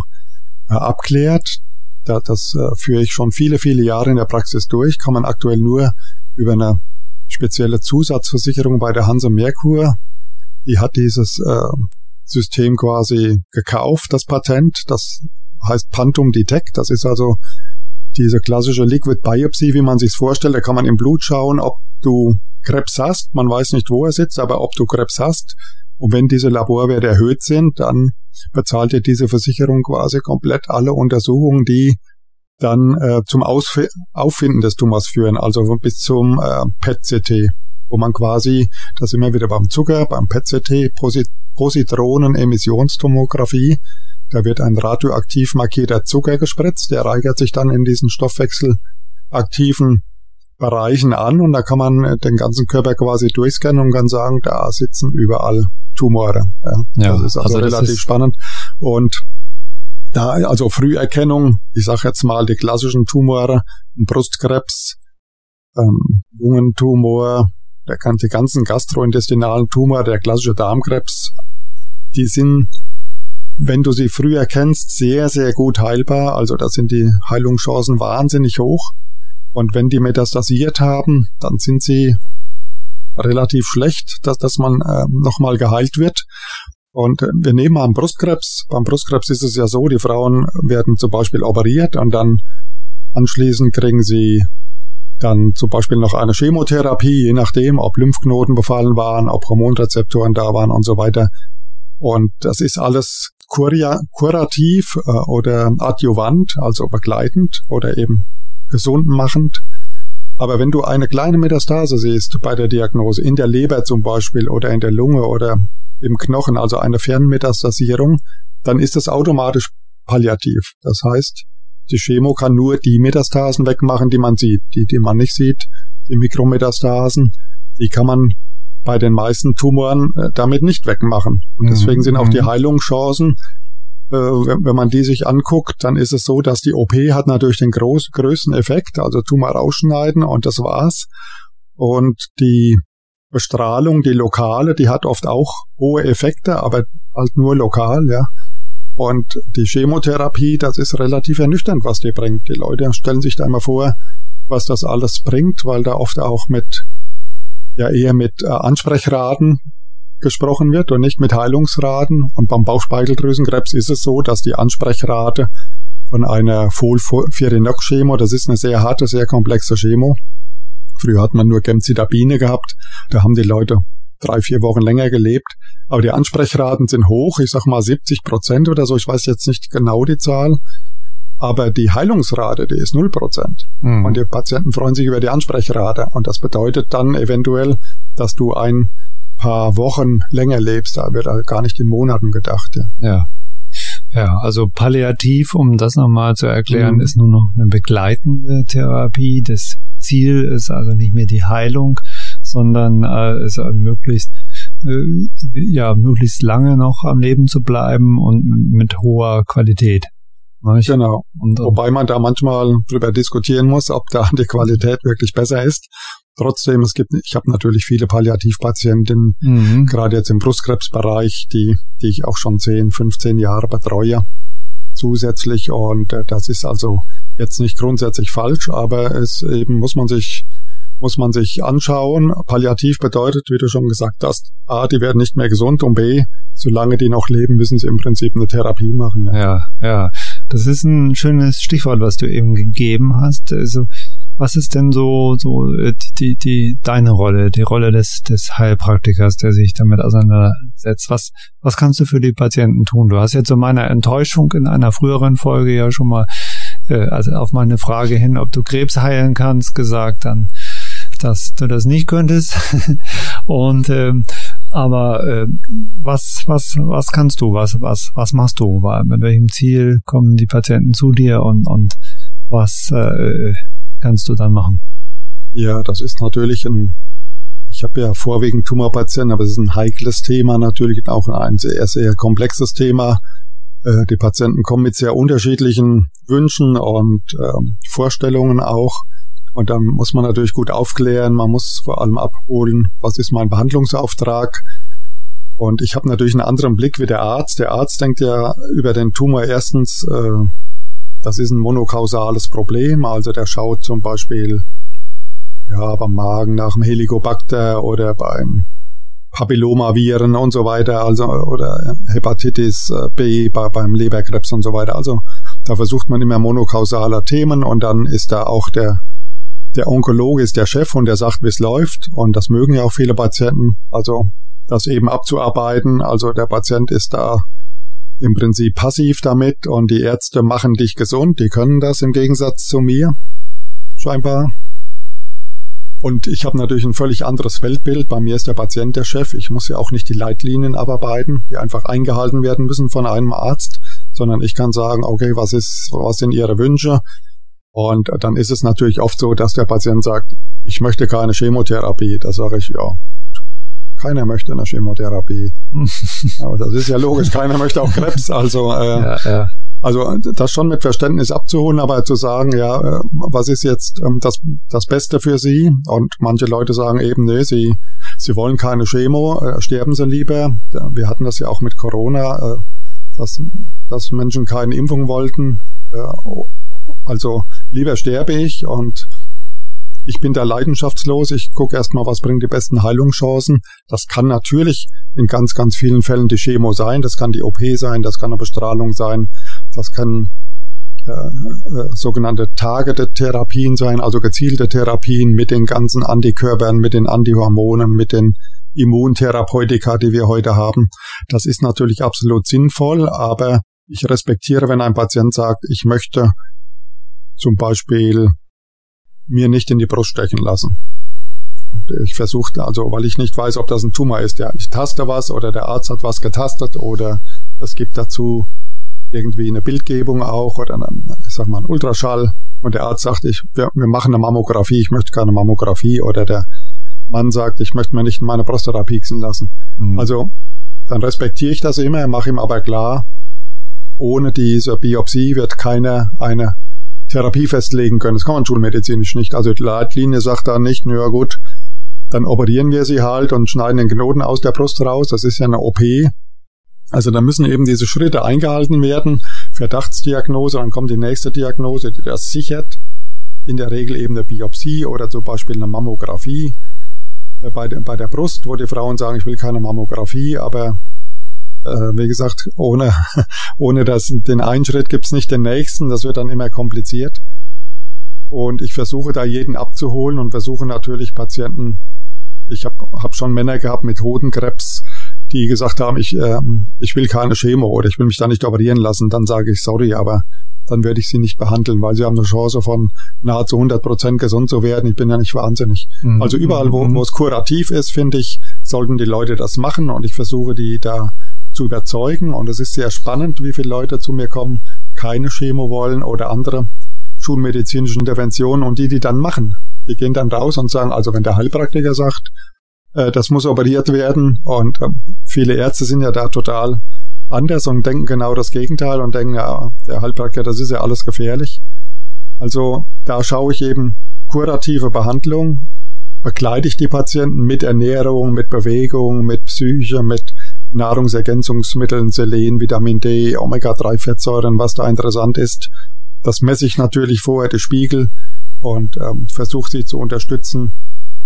äh, abklärt. Da, das äh, führe ich schon viele, viele Jahre in der Praxis durch. Kann man aktuell nur über eine spezielle Zusatzversicherung bei der Hanse Merkur. Die hat dieses äh, System quasi gekauft, das Patent. Das heißt Pantum Detect. Das ist also diese klassische Liquid Biopsy, wie man sich's vorstellt. Da kann man im Blut schauen, ob du Krebs hast. Man weiß nicht, wo er sitzt, aber ob du Krebs hast. Und wenn diese Laborwerte erhöht sind, dann bezahlt dir diese Versicherung quasi komplett alle Untersuchungen, die dann äh, zum Ausf Auffinden des Tumors führen, also bis zum äh, PET-CT, wo man quasi, das immer wieder beim Zucker, beim Posit Positronen-Emissionstomographie, da wird ein radioaktiv markierter Zucker gespritzt, der reichert sich dann in diesen stoffwechselaktiven Bereichen an und da kann man den ganzen Körper quasi durchscannen und kann sagen, da sitzen überall Tumore. Ja, ja das ist also, also relativ ist spannend. Und da, also Früherkennung, ich sage jetzt mal die klassischen Tumore, Brustkrebs, ähm, Lungentumor, der kann die ganzen gastrointestinalen Tumor, der klassische Darmkrebs, die sind, wenn du sie früh erkennst, sehr, sehr gut heilbar. Also da sind die Heilungschancen wahnsinnig hoch. Und wenn die metastasiert haben, dann sind sie relativ schlecht, dass, dass man äh, nochmal geheilt wird. Und äh, wir nehmen einen Brustkrebs. Beim Brustkrebs ist es ja so, die Frauen werden zum Beispiel operiert und dann anschließend kriegen sie dann zum Beispiel noch eine Chemotherapie, je nachdem, ob Lymphknoten befallen waren, ob Hormonrezeptoren da waren und so weiter. Und das ist alles kuria, kurativ äh, oder adjuvant, also begleitend oder eben gesund machend. Aber wenn du eine kleine Metastase siehst bei der Diagnose, in der Leber zum Beispiel oder in der Lunge oder im Knochen, also eine Fernmetastasierung, dann ist das automatisch palliativ. Das heißt, die Chemo kann nur die Metastasen wegmachen, die man sieht. Die, die man nicht sieht, die Mikrometastasen, die kann man bei den meisten Tumoren äh, damit nicht wegmachen. Und deswegen sind auch die mhm. Heilungschancen, äh, wenn, wenn, man die sich anguckt, dann ist es so, dass die OP hat natürlich den groß, größten Effekt, also Tumor rausschneiden und das war's. Und die Bestrahlung, die lokale, die hat oft auch hohe Effekte, aber halt nur lokal, ja. Und die Chemotherapie, das ist relativ ernüchternd, was die bringt. Die Leute stellen sich da immer vor, was das alles bringt, weil da oft auch mit ja eher mit äh, Ansprechraten gesprochen wird und nicht mit Heilungsraten. Und beim Bauchspeicheldrüsenkrebs ist es so, dass die Ansprechrate von einer Folfirinox-Chemo, das ist eine sehr harte, sehr komplexe Chemo. Früher hat man nur Gemcitabine gehabt, da haben die Leute drei, vier Wochen länger gelebt. Aber die Ansprechraten sind hoch, ich sag mal 70 Prozent oder so, ich weiß jetzt nicht genau die Zahl. Aber die Heilungsrate, die ist 0 Prozent. Mhm. Und die Patienten freuen sich über die Ansprechrate. Und das bedeutet dann eventuell, dass du ein paar Wochen länger lebst. Da wird gar nicht in Monaten gedacht. Ja. ja. Ja, also palliativ, um das nochmal zu erklären, mhm. ist nur noch eine begleitende Therapie. Das Ziel ist also nicht mehr die Heilung, sondern äh, es möglichst äh, ja möglichst lange noch am Leben zu bleiben und mit hoher Qualität. Nicht? Genau. Und, Wobei man da manchmal drüber diskutieren muss, ob da die Qualität wirklich besser ist. Trotzdem, es gibt, ich habe natürlich viele Palliativpatientinnen, mhm. gerade jetzt im Brustkrebsbereich, die, die ich auch schon 10, 15 Jahre betreue zusätzlich. Und äh, das ist also jetzt nicht grundsätzlich falsch, aber es eben muss man sich muss man sich anschauen. Palliativ bedeutet, wie du schon gesagt hast, A, die werden nicht mehr gesund und B, solange die noch leben, müssen sie im Prinzip eine Therapie machen. Ja, ja. ja. Das ist ein schönes Stichwort, was du eben gegeben hast. Also, was ist denn so, so äh, die, die, deine Rolle, die Rolle des, des Heilpraktikers, der sich damit auseinandersetzt? Was, was kannst du für die Patienten tun? Du hast jetzt zu meiner Enttäuschung in einer früheren Folge ja schon mal, äh, also auf meine Frage hin, ob du Krebs heilen kannst, gesagt, dann, dass du das nicht könntest. Und ähm, aber äh, was, was, was kannst du? Was, was, was machst du? Mit welchem Ziel kommen die Patienten zu dir und, und was äh, kannst du dann machen? Ja, das ist natürlich ein, ich habe ja vorwiegend Tumorpatienten, aber es ist ein heikles Thema natürlich, auch ein sehr, sehr komplexes Thema. Äh, die Patienten kommen mit sehr unterschiedlichen Wünschen und äh, Vorstellungen auch. Und dann muss man natürlich gut aufklären, man muss vor allem abholen, was ist mein Behandlungsauftrag. Und ich habe natürlich einen anderen Blick wie der Arzt. Der Arzt denkt ja über den Tumor erstens, äh, das ist ein monokausales Problem. Also der schaut zum Beispiel ja, beim Magen nach dem Helicobacter oder beim Papillomaviren und so weiter, also oder Hepatitis äh, B bei, beim Leberkrebs und so weiter. Also da versucht man immer monokausaler Themen und dann ist da auch der der Onkologe ist der Chef und der sagt, wie es läuft. Und das mögen ja auch viele Patienten. Also das eben abzuarbeiten. Also der Patient ist da im Prinzip passiv damit und die Ärzte machen dich gesund. Die können das im Gegensatz zu mir. Scheinbar. Und ich habe natürlich ein völlig anderes Weltbild. Bei mir ist der Patient der Chef. Ich muss ja auch nicht die Leitlinien abarbeiten, die einfach eingehalten werden müssen von einem Arzt, sondern ich kann sagen, okay, was ist, was sind Ihre Wünsche? Und dann ist es natürlich oft so, dass der Patient sagt, ich möchte keine Chemotherapie. Da sage ich, ja, keiner möchte eine Chemotherapie. Aber das ist ja logisch, keiner möchte auch Krebs. Also, äh, ja, ja. also das schon mit Verständnis abzuholen, aber zu sagen, ja, äh, was ist jetzt ähm, das, das Beste für Sie? Und manche Leute sagen eben, nee, sie, sie wollen keine Chemo, äh, sterben sie lieber. Wir hatten das ja auch mit Corona, äh, dass, dass Menschen keine Impfung wollten. Also lieber sterbe ich und ich bin da leidenschaftslos, ich gucke erstmal, was bringt die besten Heilungschancen. Das kann natürlich in ganz, ganz vielen Fällen die Chemo sein, das kann die OP sein, das kann eine Bestrahlung sein, das kann äh, äh, sogenannte targeted Therapien sein, also gezielte Therapien mit den ganzen Antikörpern, mit den Antihormonen, mit den Immuntherapeutika, die wir heute haben. Das ist natürlich absolut sinnvoll, aber ich respektiere, wenn ein Patient sagt, ich möchte zum Beispiel mir nicht in die Brust stechen lassen. Ich versuchte also, weil ich nicht weiß, ob das ein Tumor ist. Ja, ich taste was oder der Arzt hat was getastet oder es gibt dazu irgendwie eine Bildgebung auch oder eine, ich sag mal, ein Ultraschall und der Arzt sagt, ich, wir, wir machen eine Mammographie, ich möchte keine Mammographie oder der Mann sagt, ich möchte mir nicht meine Prostata pieksen lassen. Mhm. Also dann respektiere ich das immer, mache ihm aber klar, ohne diese Biopsie wird keiner eine Therapie festlegen können. Das kann man schulmedizinisch nicht. Also die Leitlinie sagt da nicht, naja gut, dann operieren wir sie halt und schneiden den Knoten aus der Brust raus. Das ist ja eine OP. Also da müssen eben diese Schritte eingehalten werden. Verdachtsdiagnose, dann kommt die nächste Diagnose, die das sichert. In der Regel eben eine Biopsie oder zum Beispiel eine Mammographie äh, bei, der, bei der Brust, wo die Frauen sagen, ich will keine Mammographie, aber äh, wie gesagt, ohne, ohne das, den einen Schritt gibt's nicht den nächsten. Das wird dann immer kompliziert. Und ich versuche da jeden abzuholen und versuche natürlich Patienten, ich habe hab schon Männer gehabt mit Hodenkrebs, die gesagt haben, ich, äh, ich will keine Chemo oder ich will mich da nicht operieren lassen. Dann sage ich, sorry, aber dann werde ich sie nicht behandeln, weil sie haben eine Chance von nahezu 100 Prozent gesund zu werden. Ich bin ja nicht wahnsinnig. Mhm. Also überall, wo, mhm. wo es kurativ ist, finde ich, sollten die Leute das machen und ich versuche die da zu überzeugen. Und es ist sehr spannend, wie viele Leute zu mir kommen, keine Chemo wollen oder andere schulmedizinische Interventionen und die, die dann machen. Die gehen dann raus und sagen, also wenn der Heilpraktiker sagt, äh, das muss operiert werden und äh, viele Ärzte sind ja da total anders und denken genau das Gegenteil und denken, ja, der Heilpraktiker, das ist ja alles gefährlich. Also da schaue ich eben kurative Behandlung, begleite ich die Patienten mit Ernährung, mit Bewegung, mit Psyche, mit Nahrungsergänzungsmitteln, Selen, Vitamin D, Omega-3-Fettsäuren, was da interessant ist. Das messe ich natürlich vorher, die Spiegel, und ähm, versuche sie zu unterstützen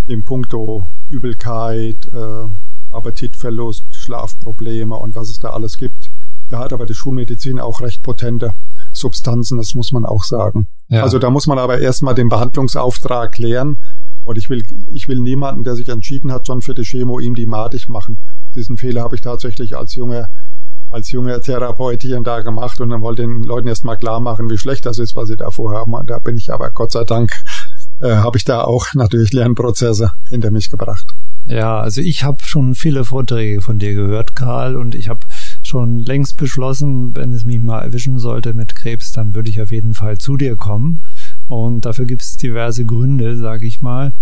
im Punkto Übelkeit, äh, Appetitverlust, Schlafprobleme und was es da alles gibt. Da hat aber die Schulmedizin auch recht potente Substanzen, das muss man auch sagen. Ja. Also da muss man aber erstmal den Behandlungsauftrag klären. Und ich will, ich will niemanden, der sich entschieden hat, schon für die Chemo, ihm die madig machen. Diesen Fehler habe ich tatsächlich als junger, als junger Therapeut hier und da gemacht und dann wollte den Leuten erstmal klar machen, wie schlecht das ist, was sie da vorhaben. Und da bin ich aber Gott sei Dank, äh, habe ich da auch natürlich Lernprozesse hinter mich gebracht. Ja, also ich habe schon viele Vorträge von dir gehört, Karl, und ich habe schon längst beschlossen, wenn es mich mal erwischen sollte mit Krebs, dann würde ich auf jeden Fall zu dir kommen. Und dafür gibt es diverse Gründe, sage ich mal.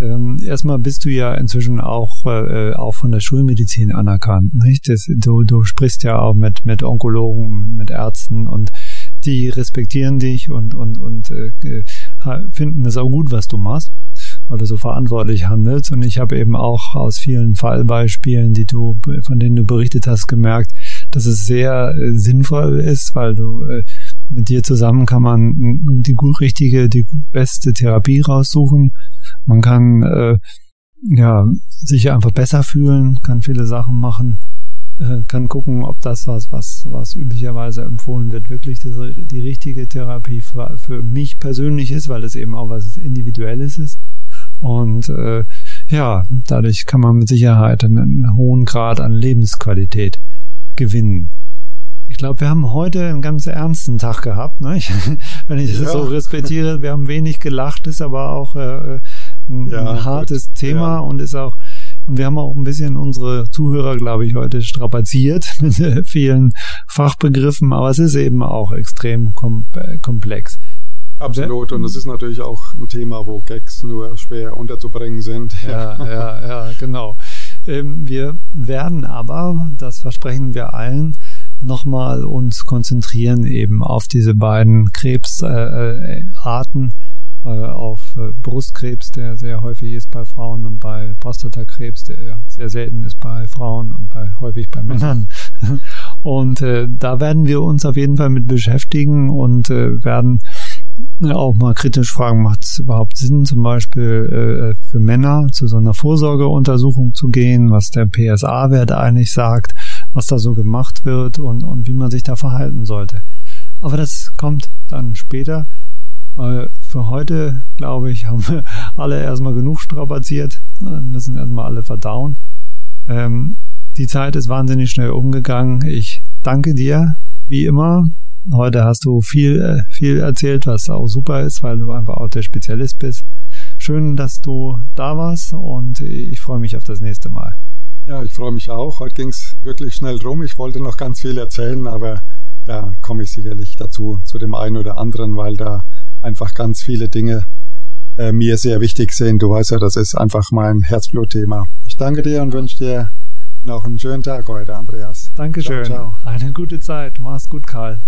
Ähm, erstmal bist du ja inzwischen auch, äh, auch von der Schulmedizin anerkannt, nicht? Das, du, du sprichst ja auch mit, mit Onkologen, mit, Ärzten und die respektieren dich und, und, und äh, finden es auch gut, was du machst, weil du so verantwortlich handelst. Und ich habe eben auch aus vielen Fallbeispielen, die du, von denen du berichtet hast, gemerkt, dass es sehr äh, sinnvoll ist, weil du äh, mit dir zusammen kann man die gut richtige, die beste Therapie raussuchen. Man kann äh, ja sich einfach besser fühlen, kann viele Sachen machen, äh, kann gucken, ob das was, was, was üblicherweise empfohlen wird, wirklich die, die richtige Therapie für, für mich persönlich ist, weil es eben auch was Individuelles ist. Und äh, ja, dadurch kann man mit Sicherheit einen, einen hohen Grad an Lebensqualität gewinnen. Ich glaube, wir haben heute einen ganz ernsten Tag gehabt, ne? Ich, wenn ich das ja. so respektiere. Wir haben wenig gelacht, ist aber auch äh, ein, ja, ein hartes gut. Thema ja. und ist auch und wir haben auch ein bisschen unsere Zuhörer, glaube ich, heute strapaziert mit vielen Fachbegriffen, aber es ist eben auch extrem kom äh, komplex. Absolut. Und es ist natürlich auch ein Thema, wo Gags nur schwer unterzubringen sind. Ja, ja, ja, genau. Ähm, wir werden aber, das versprechen wir allen, nochmal uns konzentrieren eben auf diese beiden Krebsarten, äh, äh, auf äh, Brustkrebs, der sehr häufig ist bei Frauen und bei Prostatakrebs, der sehr selten ist bei Frauen und bei, häufig bei Männern. Und äh, da werden wir uns auf jeden Fall mit beschäftigen und äh, werden auch mal kritisch fragen, macht es überhaupt Sinn, zum Beispiel äh, für Männer zu so einer Vorsorgeuntersuchung zu gehen, was der PSA-Wert eigentlich sagt, was da so gemacht wird und, und wie man sich da verhalten sollte. Aber das kommt dann später. Äh, für heute, glaube ich, haben wir alle erstmal genug strapaziert, müssen erstmal alle verdauen. Ähm, die Zeit ist wahnsinnig schnell umgegangen. Ich danke dir, wie immer, Heute hast du viel, äh, viel erzählt, was auch super ist, weil du einfach auch der Spezialist bist. Schön, dass du da warst und ich freue mich auf das nächste Mal. Ja, ich freue mich auch. Heute ging es wirklich schnell drum. Ich wollte noch ganz viel erzählen, aber da komme ich sicherlich dazu, zu dem einen oder anderen, weil da einfach ganz viele Dinge äh, mir sehr wichtig sind. Du weißt ja, das ist einfach mein Herzblutthema. Ich danke dir und wünsche dir noch einen schönen Tag heute, Andreas. Dankeschön. Ciao, ciao. Eine gute Zeit. Mach's gut, Karl.